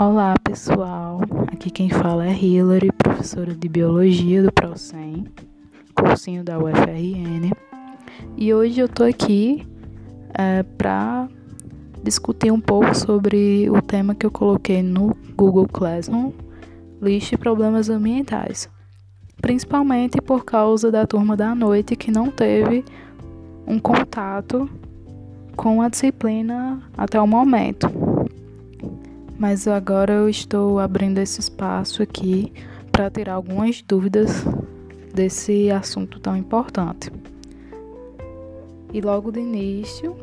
Olá pessoal, aqui quem fala é Hillary, professora de Biologia do ProSem, cursinho da UFRN, e hoje eu tô aqui é, para discutir um pouco sobre o tema que eu coloquei no Google Classroom, lixo e problemas ambientais, principalmente por causa da turma da noite que não teve um contato com a disciplina até o momento mas agora eu estou abrindo esse espaço aqui para tirar algumas dúvidas desse assunto tão importante. E logo de início,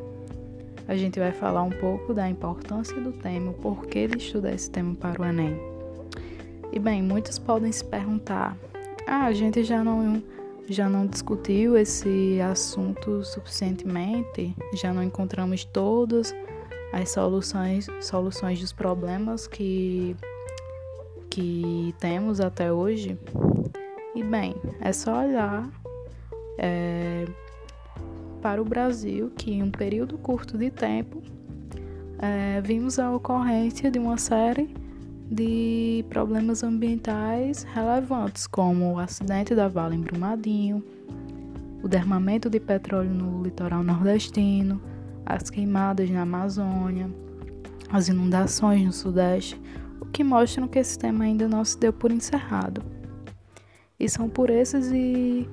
a gente vai falar um pouco da importância do tema, o porquê de estudar esse tema para o Enem. E bem, muitos podem se perguntar: ah, a gente já não já não discutiu esse assunto suficientemente, já não encontramos todas as soluções, soluções dos problemas que, que temos até hoje. E bem, é só olhar é, para o Brasil que em um período curto de tempo é, vimos a ocorrência de uma série de problemas ambientais relevantes, como o acidente da Vale em Brumadinho, o derramamento de petróleo no litoral nordestino, as queimadas na Amazônia, as inundações no Sudeste, o que mostram que esse tema ainda não se deu por encerrado. E são por esses e,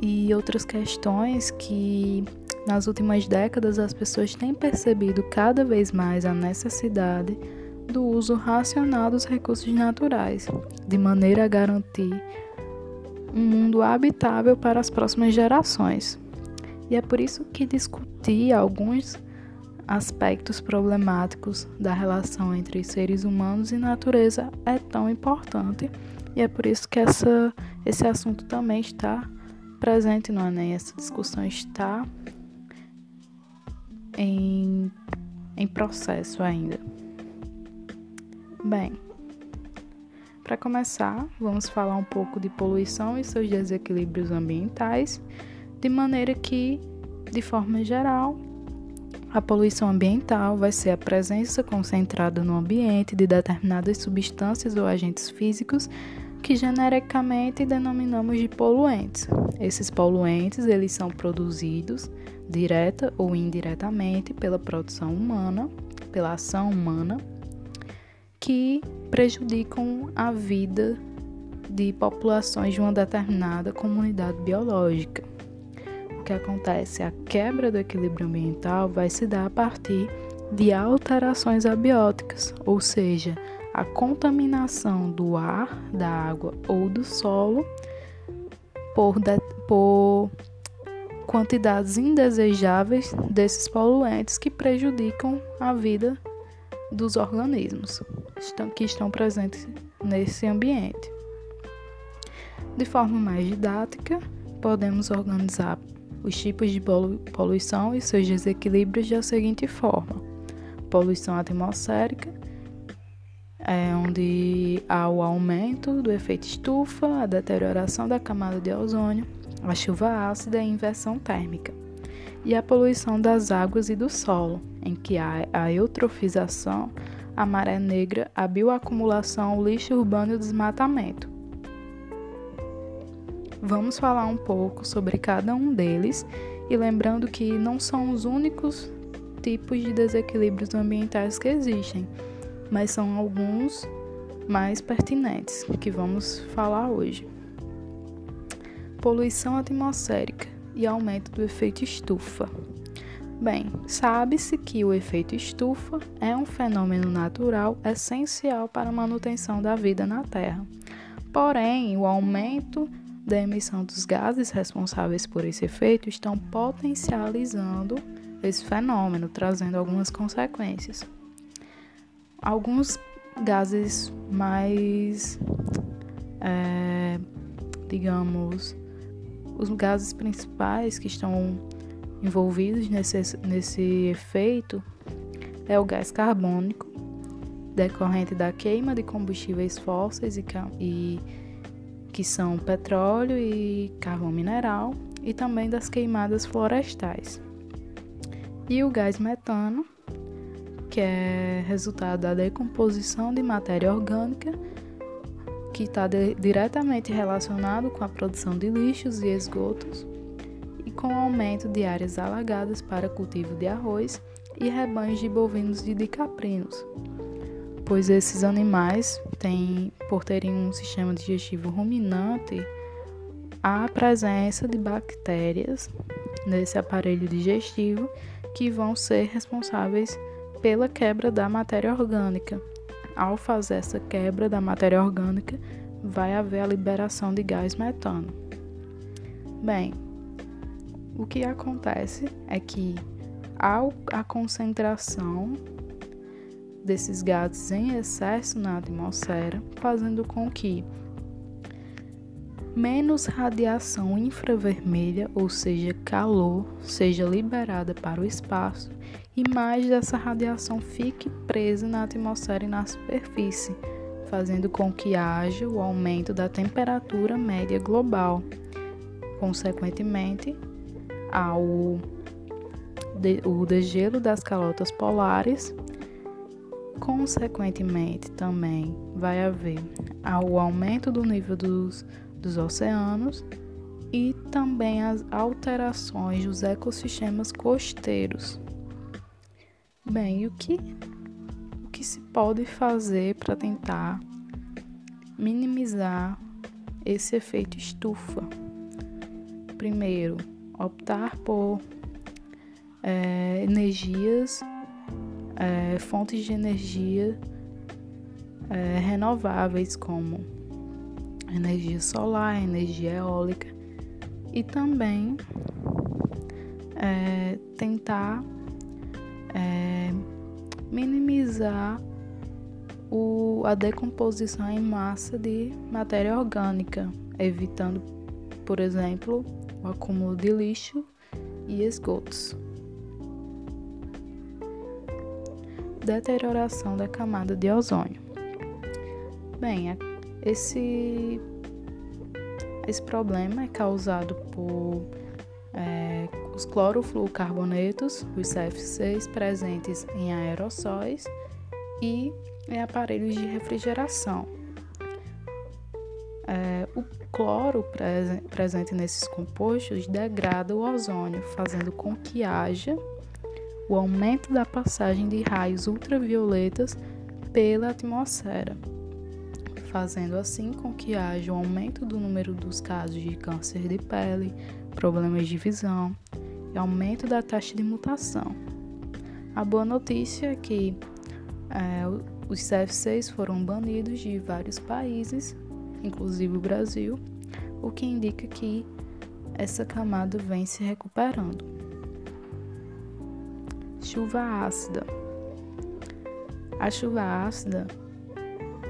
e outras questões que nas últimas décadas as pessoas têm percebido cada vez mais a necessidade do uso racional dos recursos naturais, de maneira a garantir um mundo habitável para as próximas gerações. E é por isso que discutir alguns aspectos problemáticos da relação entre seres humanos e natureza é tão importante. E é por isso que essa, esse assunto também está presente no Enem. Essa discussão está em, em processo ainda. Bem, para começar, vamos falar um pouco de poluição e seus desequilíbrios ambientais de maneira que, de forma geral, a poluição ambiental vai ser a presença concentrada no ambiente de determinadas substâncias ou agentes físicos que genericamente denominamos de poluentes. Esses poluentes, eles são produzidos direta ou indiretamente pela produção humana, pela ação humana, que prejudicam a vida de populações de uma determinada comunidade biológica que acontece, a quebra do equilíbrio ambiental vai se dar a partir de alterações abióticas, ou seja, a contaminação do ar, da água ou do solo por, de, por quantidades indesejáveis desses poluentes que prejudicam a vida dos organismos que estão presentes nesse ambiente. De forma mais didática, podemos organizar os tipos de poluição e seus desequilíbrios da seguinte forma: poluição atmosférica, é onde há o aumento do efeito estufa, a deterioração da camada de ozônio, a chuva ácida e a inversão térmica. E a poluição das águas e do solo, em que há a eutrofização, a maré negra, a bioacumulação, o lixo urbano e o desmatamento. Vamos falar um pouco sobre cada um deles e lembrando que não são os únicos tipos de desequilíbrios ambientais que existem, mas são alguns mais pertinentes que vamos falar hoje. Poluição atmosférica e aumento do efeito estufa. Bem, sabe-se que o efeito estufa é um fenômeno natural essencial para a manutenção da vida na Terra. Porém, o aumento da emissão dos gases responsáveis por esse efeito estão potencializando esse fenômeno, trazendo algumas consequências. Alguns gases mais, é, digamos, os gases principais que estão envolvidos nesse, nesse efeito é o gás carbônico, decorrente da queima de combustíveis fósseis e, e que são petróleo e carvão mineral, e também das queimadas florestais. E o gás metano, que é resultado da decomposição de matéria orgânica, que está diretamente relacionado com a produção de lixos e esgotos, e com o aumento de áreas alagadas para cultivo de arroz e rebanhos de bovinos e de caprinos, pois esses animais têm, por terem um sistema digestivo ruminante, a presença de bactérias nesse aparelho digestivo que vão ser responsáveis pela quebra da matéria orgânica. Ao fazer essa quebra da matéria orgânica, vai haver a liberação de gás metano. Bem, o que acontece é que ao a concentração desses gases em excesso na atmosfera, fazendo com que menos radiação infravermelha, ou seja, calor, seja liberada para o espaço e mais dessa radiação fique presa na atmosfera e na superfície, fazendo com que haja o aumento da temperatura média global. Consequentemente, ao de, o degelo das calotas polares, consequentemente também vai haver o aumento do nível dos dos oceanos e também as alterações dos ecossistemas costeiros. Bem, o que, o que se pode fazer para tentar minimizar esse efeito estufa? Primeiro, optar por é, energias, é, fontes de energia é, renováveis, como energia solar, energia eólica e também é, tentar é, minimizar o, a decomposição em massa de matéria orgânica, evitando, por exemplo, o acúmulo de lixo e esgotos. Deterioração da camada de ozônio. Bem, esse, esse problema é causado por é, os clorofluorcarbonetos, os CF6, presentes em aerossóis e em aparelhos de refrigeração. É, o cloro prese presente nesses compostos degrada o ozônio, fazendo com que haja o aumento da passagem de raios ultravioletas pela atmosfera fazendo assim com que haja um aumento do número dos casos de câncer de pele, problemas de visão e aumento da taxa de mutação. A boa notícia é que é, os CF6 foram banidos de vários países, inclusive o Brasil, o que indica que essa camada vem se recuperando. Chuva ácida. A chuva ácida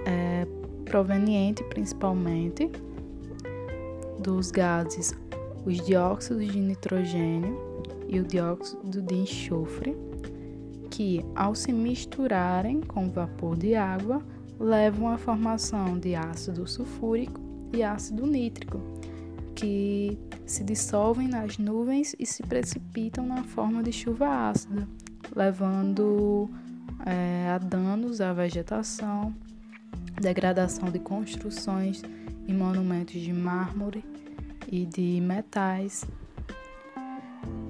é, proveniente principalmente dos gases os dióxidos de nitrogênio e o dióxido de enxofre, que, ao se misturarem com vapor de água, levam à formação de ácido sulfúrico e ácido nítrico, que se dissolvem nas nuvens e se precipitam na forma de chuva ácida, levando é, a danos à vegetação, degradação de construções e monumentos de mármore e de metais.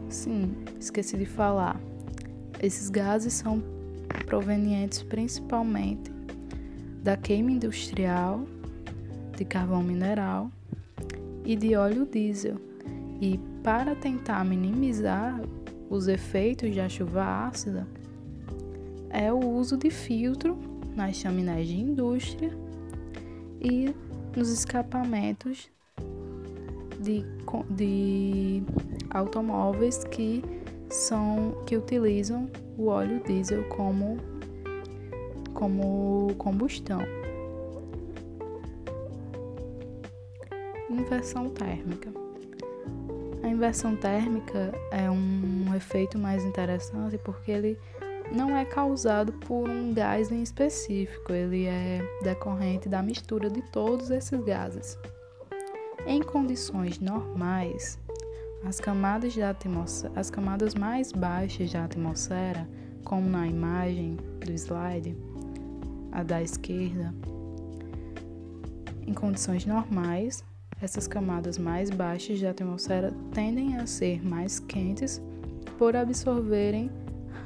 Sim, esqueci de falar. Esses gases são provenientes principalmente da queima industrial de carvão mineral e de óleo diesel. E para tentar minimizar os efeitos da chuva ácida, é o uso de filtro nas chaminés de indústria e nos escapamentos de, de automóveis que são que utilizam o óleo diesel como como combustão. Inversão térmica. A inversão térmica é um efeito mais interessante porque ele não é causado por um gás em específico, ele é decorrente da mistura de todos esses gases. Em condições normais, as camadas, da as camadas mais baixas da atmosfera como na imagem do slide, a da esquerda, em condições normais, essas camadas mais baixas da atmosfera tendem a ser mais quentes por absorverem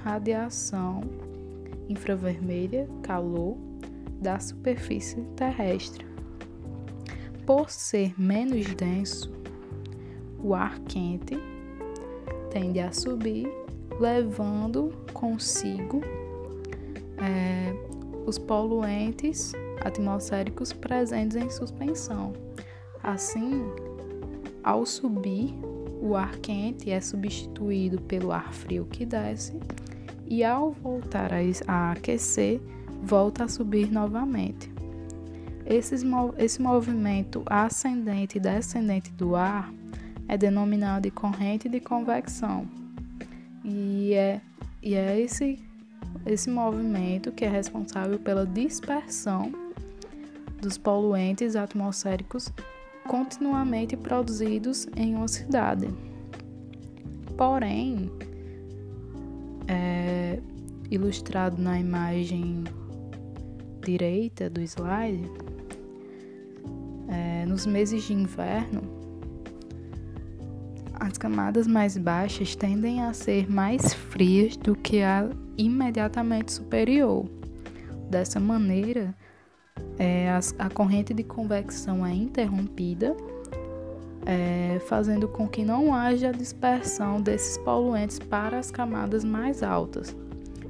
radiação infravermelha, calor da superfície terrestre. Por ser menos denso, o ar quente tende a subir, levando consigo é, os poluentes atmosféricos presentes em suspensão. Assim, ao subir, o ar quente é substituído pelo ar frio que desce e ao voltar a, aquecer, volta a subir novamente. Esse movimento ascendente e descendente do ar é denominado de corrente de convecção. E é, e é esse, esse movimento que é responsável pela dispersão dos poluentes atmosféricos continuamente produzidos em uma cidade. Porém, é, ilustrado na imagem direita do slide, é, nos meses de inverno, as camadas mais baixas tendem a ser mais frias do que a imediatamente superior. Dessa maneira, é, a, a, corrente de convecção é interrompida, é, fazendo com que não haja dispersão desses poluentes para as camadas mais altas.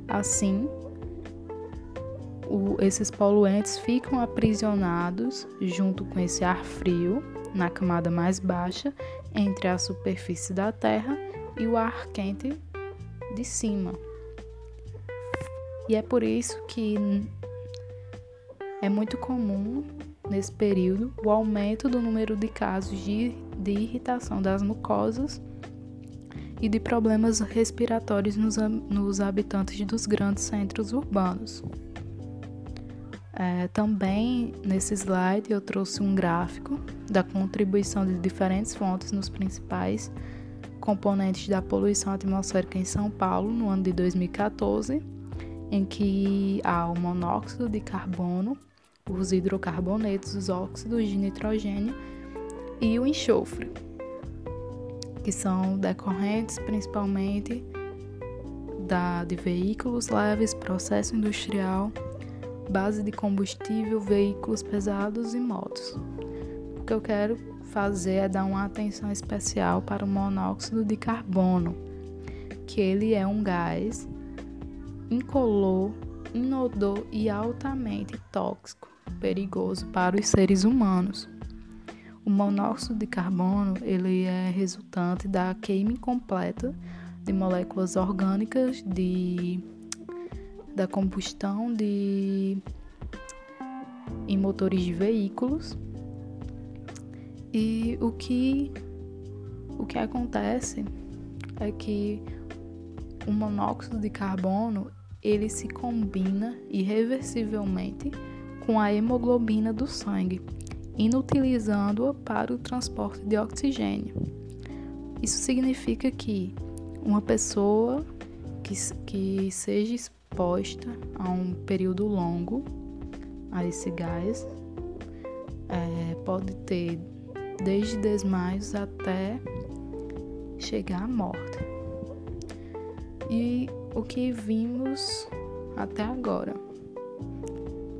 Assim, o, esses poluentes ficam aprisionados junto com esse ar frio na camada mais baixa entre a superfície da Terra e o ar quente de cima. E é por isso que é muito comum, nesse período, o aumento do número de casos de, de irritação das mucosas e de problemas respiratórios nos, nos habitantes dos grandes centros urbanos. É, também nesse slide eu trouxe um gráfico da contribuição de diferentes fontes nos principais componentes da poluição atmosférica em São Paulo no ano de 2014, em que há o monóxido de carbono, os hidrocarbonetos, os óxidos de nitrogênio e o enxofre, que são decorrentes principalmente da, de veículos leves, processo industrial, base de combustível, veículos pesados e motos. O que eu quero fazer é dar uma atenção especial para o monóxido de carbono, que ele é um gás incolor, inodor e altamente tóxico perigoso para os seres humanos. O monóxido de carbono ele é resultante da queima incompleta de moléculas orgânicas de da combustão de em motores de veículos. E o que o que acontece é que o monóxido de carbono ele se combina irreversivelmente com a hemoglobina do sangue, inutilizando-a para o transporte de oxigênio. Isso significa que uma pessoa que, que seja exposta a um período longo a esse gás é, pode ter desde desmaios até chegar à morte. E o que vimos até agora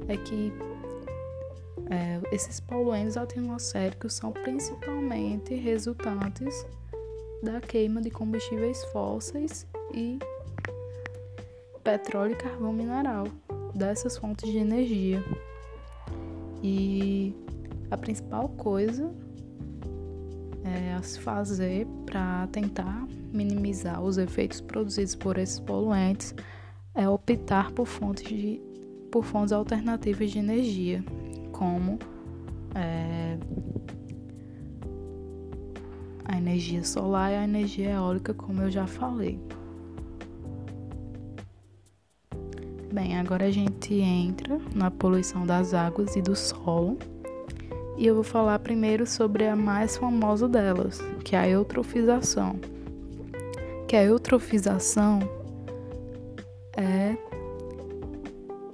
é que é, esses poluentes atmosféricos são principalmente resultantes da queima de combustíveis fósseis e petróleo e carvão mineral, dessas fontes de energia. E a principal coisa é a se fazer para tentar minimizar os efeitos produzidos por esses poluentes é optar por fontes de por fontes alternativas de energia, como é, a energia solar e a energia eólica, como eu já falei. Bem, agora a gente entra na poluição das águas e do solo. E eu vou falar primeiro sobre a mais famosa delas, que é a eutrofização. Que a eutrofização é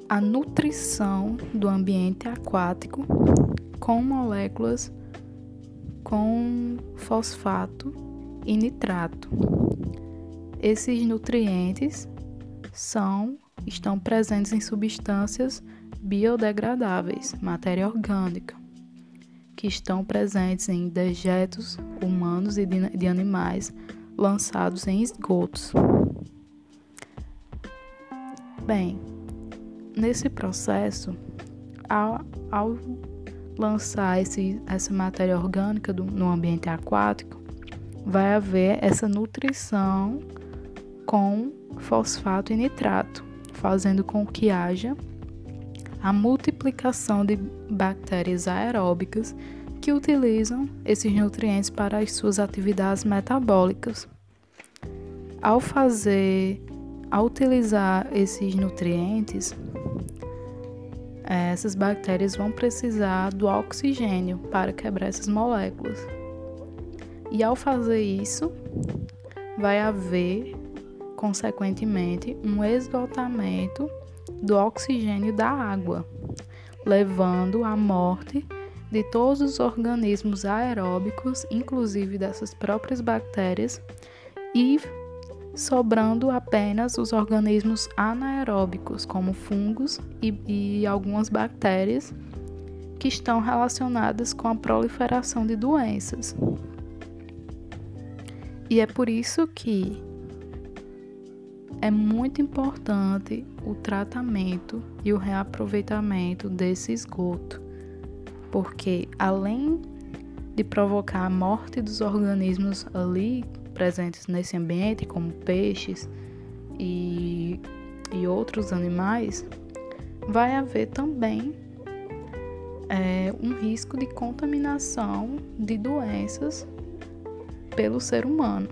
a nutrição do ambiente aquático com moléculas com fosfato e nitrato. Esses nutrientes são estão presentes em substâncias biodegradáveis, matéria orgânica, que estão presentes em dejetos humanos e de animais lançados em esgotos. Bem, nesse processo, ao, ao lançar esse, essa matéria orgânica do, no ambiente aquático, vai haver essa nutrição com fosfato e nitrato, fazendo com que haja a multiplicação de bactérias aeróbicas que utilizam esses nutrientes para as suas atividades metabólicas. Ao fazer, ao utilizar esses nutrientes, essas bactérias vão precisar do oxigênio para quebrar essas moléculas. E ao fazer isso, vai haver, consequentemente, um esgotamento do oxigênio da água, levando à morte de todos os organismos aeróbicos, inclusive dessas próprias bactérias, e sobrando apenas os organismos anaeróbicos, como fungos e, e algumas bactérias que estão relacionadas com a proliferação de doenças. E é por isso que é muito importante o tratamento e o reaproveitamento desse esgoto, porque além de provocar a morte dos organismos ali presentes nesse ambiente, como peixes e, e outros animais, vai haver também é, um risco de contaminação de doenças pelo ser humano.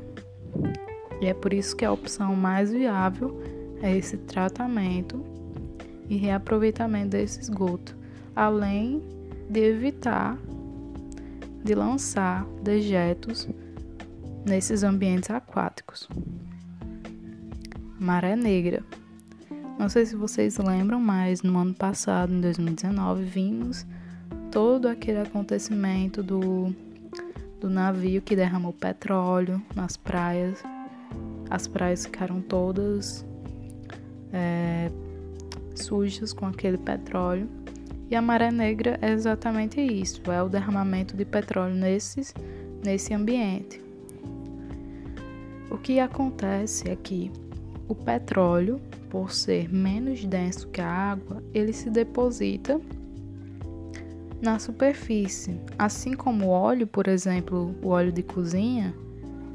E é por isso que a opção mais viável é esse tratamento e reaproveitamento desse esgoto, além de evitar de lançar dejetos nesses ambientes aquáticos. Maré Negra. Não sei se vocês lembram, mas no ano passado, em 2019, vimos todo aquele acontecimento do, do navio que derramou petróleo nas praias as praias ficaram todas é, sujas com aquele petróleo. E a maré negra é exatamente isso, é o derramamento de petróleo nesses, nesse ambiente. O que acontece é que o petróleo, por ser menos denso que a água, ele se deposita na superfície. Assim como o óleo, por exemplo, o óleo de cozinha,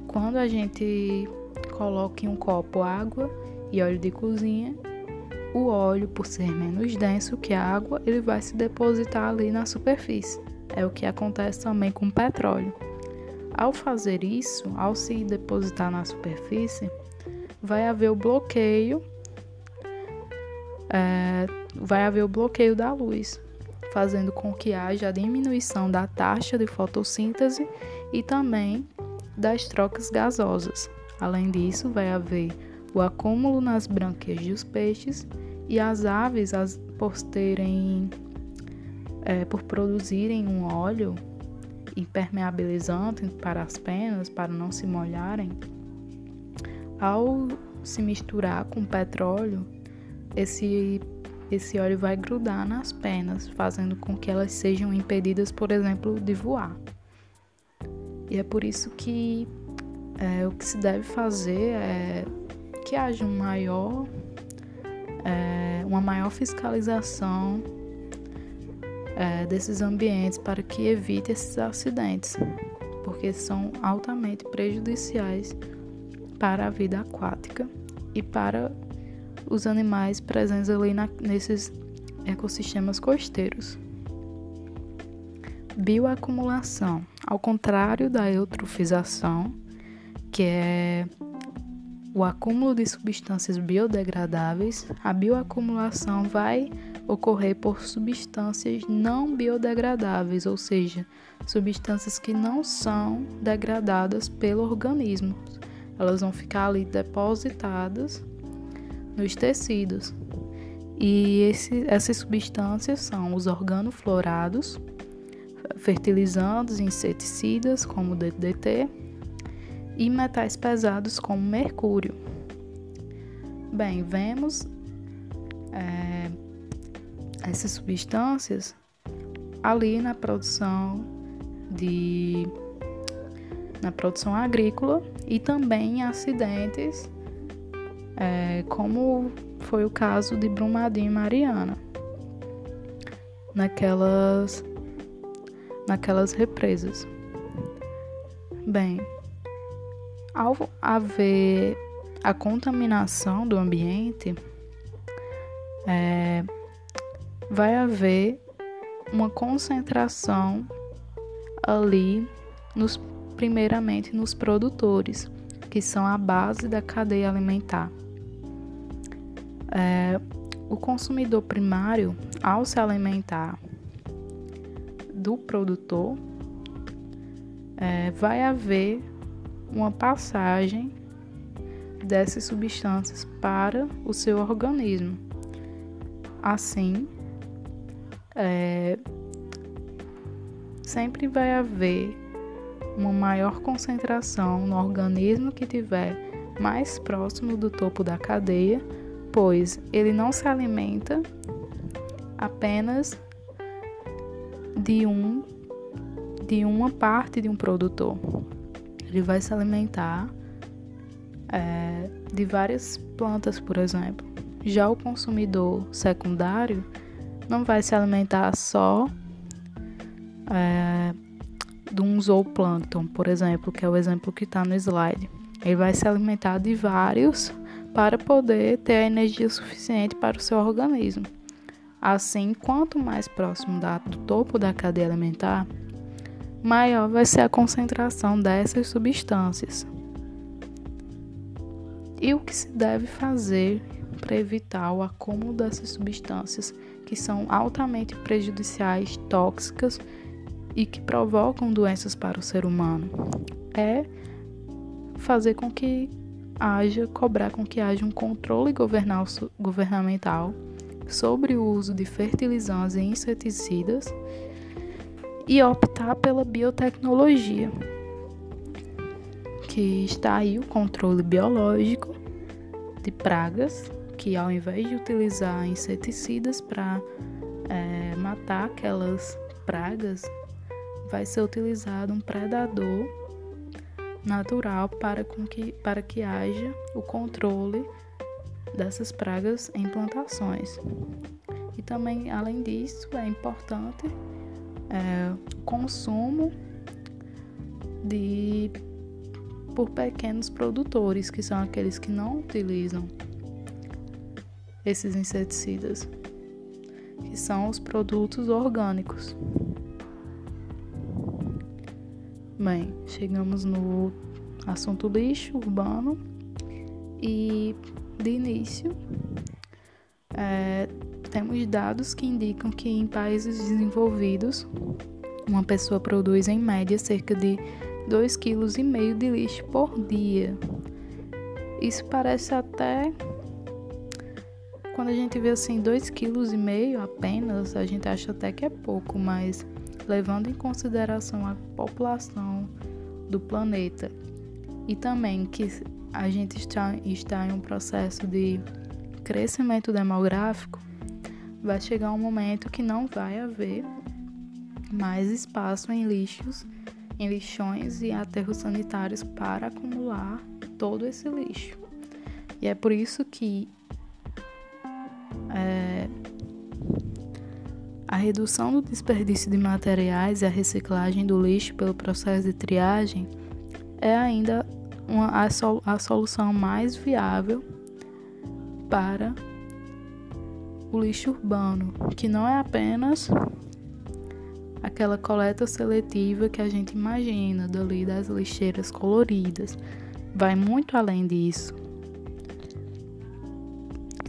quando a gente coloque em um copo água e óleo de cozinha. O óleo, por ser menos denso que a água, ele vai se depositar ali na superfície. É o que acontece também com o petróleo. Ao fazer isso, ao se depositar na superfície, vai haver o bloqueio, é, vai haver o bloqueio da luz, fazendo com que haja a diminuição da taxa de fotossíntese e também das trocas gasosas. Além disso, vai haver o acúmulo nas brânquias dos peixes e as aves, as, por terem, é, por produzirem um óleo impermeabilizante para as penas, para não se molharem, ao se misturar com petróleo, esse, esse óleo vai grudar nas penas, fazendo com que elas sejam impedidas, por exemplo, de voar. E é por isso que é, o que se deve fazer é que haja um maior, é, uma maior fiscalização é, desses ambientes para que evite esses acidentes, porque são altamente prejudiciais para a vida aquática e para os animais presentes ali na, nesses ecossistemas costeiros. Bioacumulação. Ao contrário da eutrofização, que é o acúmulo de substâncias biodegradáveis, a bioacumulação vai ocorrer por substâncias não biodegradáveis, ou seja, substâncias que não são degradadas pelo organismo. Elas vão ficar ali depositadas nos tecidos. E esse, essas substâncias são os organoflorados, fertilizantes inseticidas, como DDT, e metais pesados, como mercúrio. Bem, vemos é, essas substâncias ali na produção de na produção agrícola e também acidentes, é, como foi o caso de Brumadinho e Mariana, naquelas naquelas represas. Bem, ao haver a contaminação do ambiente, é, vai haver uma concentração ali, nos, primeiramente nos produtores, que são a base da cadeia alimentar. É, o consumidor primário, ao se alimentar do produtor, é, vai haver uma passagem dessas substâncias para o seu organismo. Assim, é, sempre vai haver uma maior concentração no organismo que tiver mais próximo do topo da cadeia, pois ele não se alimenta apenas de um de uma parte de um produtor. Ele vai se alimentar é, de várias plantas, por exemplo. Já o consumidor secundário não vai se alimentar só é, de um zooplâncton, por exemplo, que é o exemplo que está no slide. Ele vai se alimentar de vários para poder ter a energia suficiente para o seu organismo. Assim, quanto mais próximo do topo da cadeia alimentar, maior vai ser a concentração dessas substâncias. E o que se deve fazer para evitar o acúmulo dessas substâncias que são altamente prejudiciais, tóxicas e que provocam doenças para o ser humano. É fazer com que haja, cobrar com que haja um controle governamental sobre o uso de fertilizantes e inseticidas e optar pela biotecnologia, que está aí o controle biológico de pragas que ao invés de utilizar inseticidas para é, matar aquelas pragas, vai ser utilizado um predador natural para, com que, para que haja o controle dessas pragas em plantações. E também, além disso, é importante é, o consumo de por pequenos produtores, que são aqueles que não utilizam esses inseticidas, que são os produtos orgânicos. Bem, chegamos no assunto lixo urbano e de início é, temos dados que indicam que em países desenvolvidos uma pessoa produz em média cerca de 2,5 kg de lixo por dia. Isso parece até quando a gente vê assim 2,5 kg apenas, a gente acha até que é pouco, mas levando em consideração a população do planeta e também que a gente está, está em um processo de crescimento demográfico, vai chegar um momento que não vai haver mais espaço em lixos, em lixões e aterros sanitários para acumular todo esse lixo. E é por isso que redução do desperdício de materiais e a reciclagem do lixo pelo processo de triagem é ainda uma, a, sol, a solução mais viável para o lixo urbano, que não é apenas aquela coleta seletiva que a gente imagina dali das lixeiras coloridas. Vai muito além disso.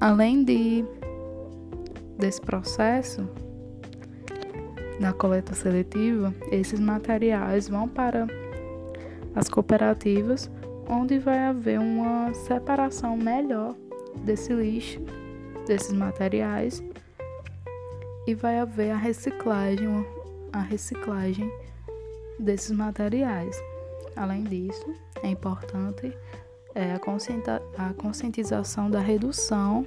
Além de desse processo, na coleta seletiva, esses materiais vão para as cooperativas, onde vai haver uma separação melhor desse lixo, desses materiais, e vai haver a reciclagem, a reciclagem desses materiais. Além disso, é importante é, a, conscientização da redução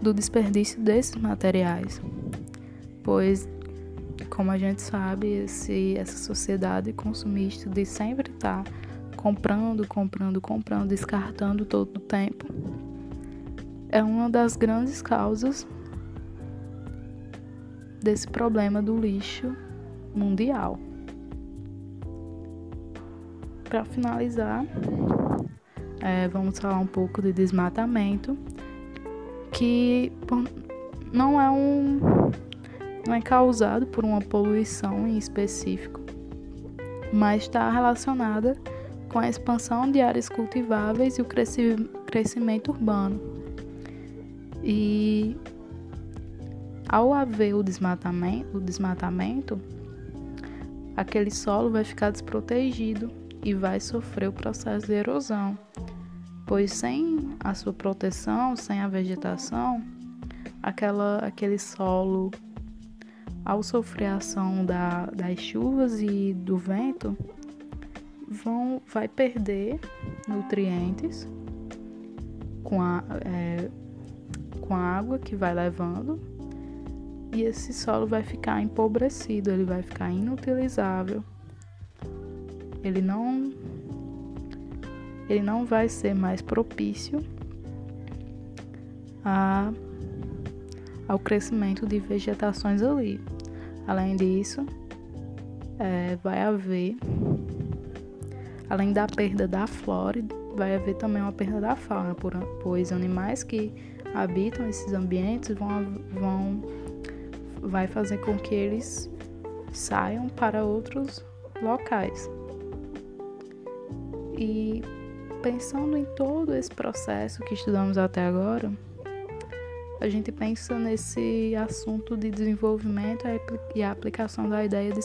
do desperdício desses materiais, pois, como a gente sabe, essa sociedade consumista de sempre estar tá comprando, comprando, comprando, descartando todo o tempo, é uma das grandes causas desse problema do lixo mundial. Para finalizar, é, vamos falar um pouco de desmatamento, que não é um não é causado por uma poluição em específico, mas está relacionada com a expansão de áreas cultiváveis e o crescimento urbano. E ao haver o desmatamento, o desmatamento, aquele solo vai ficar desprotegido e vai sofrer o processo de erosão, pois sem a sua proteção, sem a vegetação, aquela, aquele solo, ao sofrer a ação da, das chuvas e do vento, vão, vai perder nutrientes com a, é, com a água que vai levando e esse solo vai ficar empobrecido, ele vai ficar inutilizável. Ele não ele não vai ser mais propício a, ao crescimento de vegetações ali. Além disso, é, vai haver, além da perda da flora, vai haver também uma perda da fauna, pois animais que habitam esses ambientes vão, vão vai fazer com que eles saiam para outros locais. E pensando em todo esse processo que estudamos até agora, a gente pensa nesse assunto de desenvolvimento e a aplicação da ideia de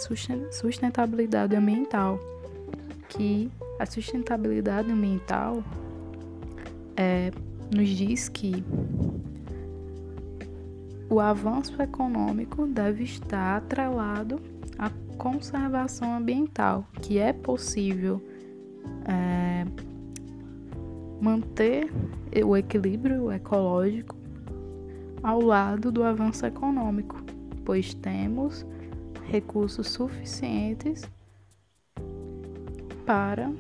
sustentabilidade ambiental, que a sustentabilidade ambiental é, nos diz que o avanço econômico deve estar atrelado à conservação ambiental, que é possível é, manter o equilíbrio ecológico ao lado do avanço econômico, pois temos recursos suficientes para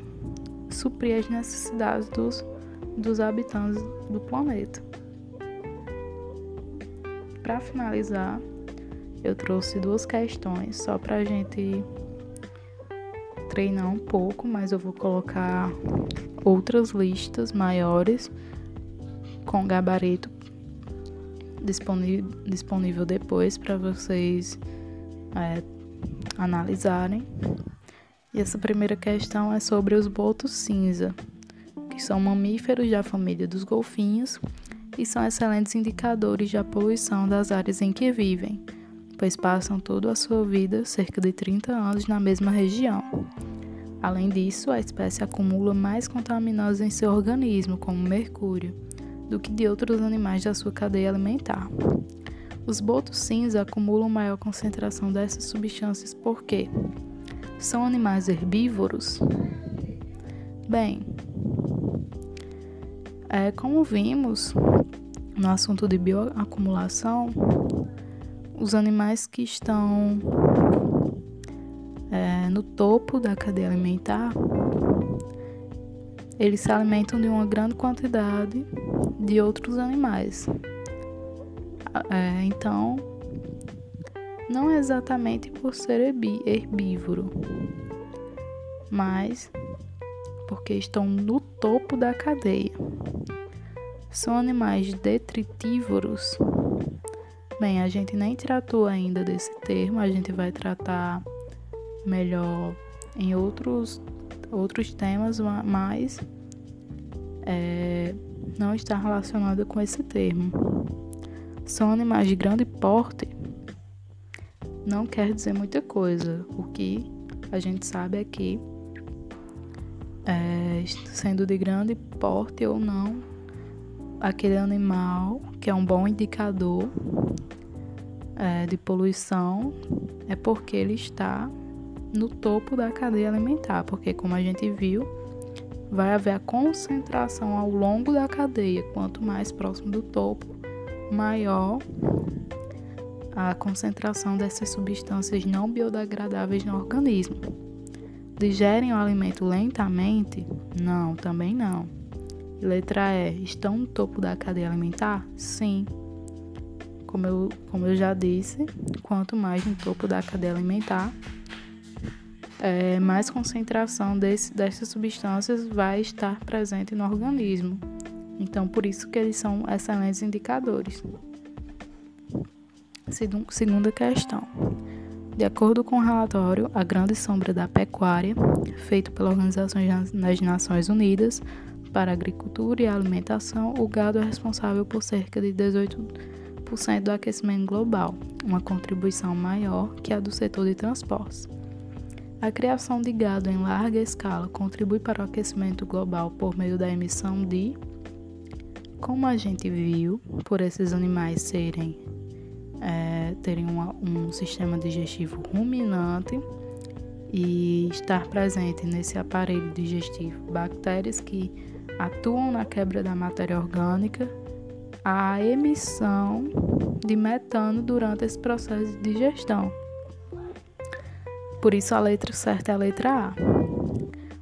suprir as necessidades dos, dos habitantes do planeta. Para finalizar, eu trouxe duas questões só para a gente treinar um pouco, mas eu vou colocar outras listas maiores com gabarito disponível, depois para vocês é, analisarem. E essa primeira questão é sobre os botos cinza, que são mamíferos da família dos golfinhos e são excelentes indicadores da poluição das áreas em que vivem, pois passam toda a sua vida, cerca de 30 anos, na mesma região. Além disso, a espécie acumula mais contaminantes em seu organismo, como mercúrio, do que de outros animais da sua cadeia alimentar. Os botos cinza acumulam maior concentração dessas substâncias porque são animais herbívoros? Bem, é, como vimos no assunto de bioacumulação, os animais que estão é, no topo da cadeia alimentar, eles se alimentam de uma grande quantidade de outros animais. É, então, não é exatamente por ser herbívoro, mas porque estão no topo da cadeia. São animais detritívoros. Bem, a gente nem tratou ainda desse termo, a gente vai tratar melhor em outros, outros temas, mas é, não está relacionado com esse termo. São animais de grande porte, não quer dizer muita coisa. O que a gente sabe é que é, sendo de grande porte ou não, aquele animal que é um bom indicador é, de poluição é porque ele está no topo da cadeia alimentar, porque como a gente viu, vai haver a concentração ao longo da cadeia. Quanto mais próximo do topo, maior a concentração dessas substâncias não biodegradáveis no organismo. Digerem o alimento lentamente? Não, também não. Letra E. Estão no topo da cadeia alimentar? Sim. Como eu, como eu já disse, quanto mais no topo da cadeia alimentar, é, mais concentração desse, dessas substâncias vai estar presente no organismo. Então, por isso que eles são excelentes indicadores. Segunda questão. De acordo com o relatório A Grande Sombra da Pecuária, feito pela Organização das Nações Unidas para Agricultura e Alimentação, o gado é responsável por cerca de 18% do aquecimento global, uma contribuição maior que a do setor de transportes. A criação de gado em larga escala contribui para o aquecimento global por meio da emissão de, como a gente viu, por esses animais serem é, terem uma, um sistema digestivo ruminante e estar presente nesse aparelho digestivo bactérias que atuam na quebra da matéria orgânica, a emissão de metano durante esse processo de digestão. Por isso a letra certa é a letra A.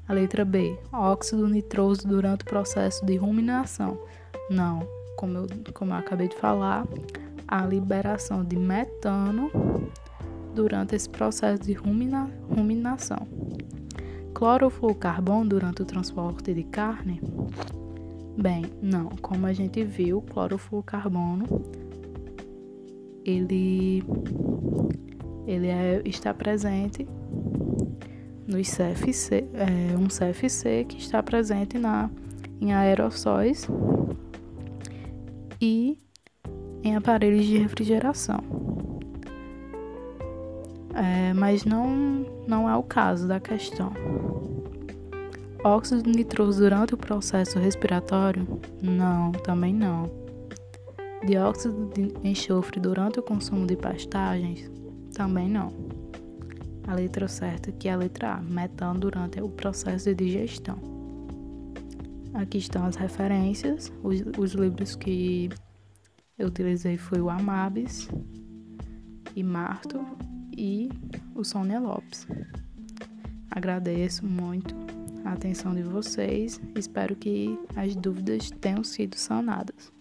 A letra B, óxido nitroso durante o processo de ruminação. Não, como eu, como eu acabei de falar, a liberação de metano durante esse processo de rumina, ruminação. Clorofluorcarbono durante o transporte de carne? Bem, não. Como a gente viu, clorofluorcarbono ele, ele é, está presente nos CFC, é um CFC que está presente na, em aerossóis e em aparelhos de refrigeração. É, mas não, não é o caso da questão. Óxido nitroso durante o processo respiratório? Não, também não. Dióxido de enxofre durante o consumo de pastagens? Também não. A letra certa que é a letra A, metano durante o processo de digestão. Aqui estão as referências, os, os livros que eu utilizei foi o Amabis e Marto e o Sônia Lopes. Agradeço muito a atenção de vocês. Espero que as dúvidas tenham sido sanadas.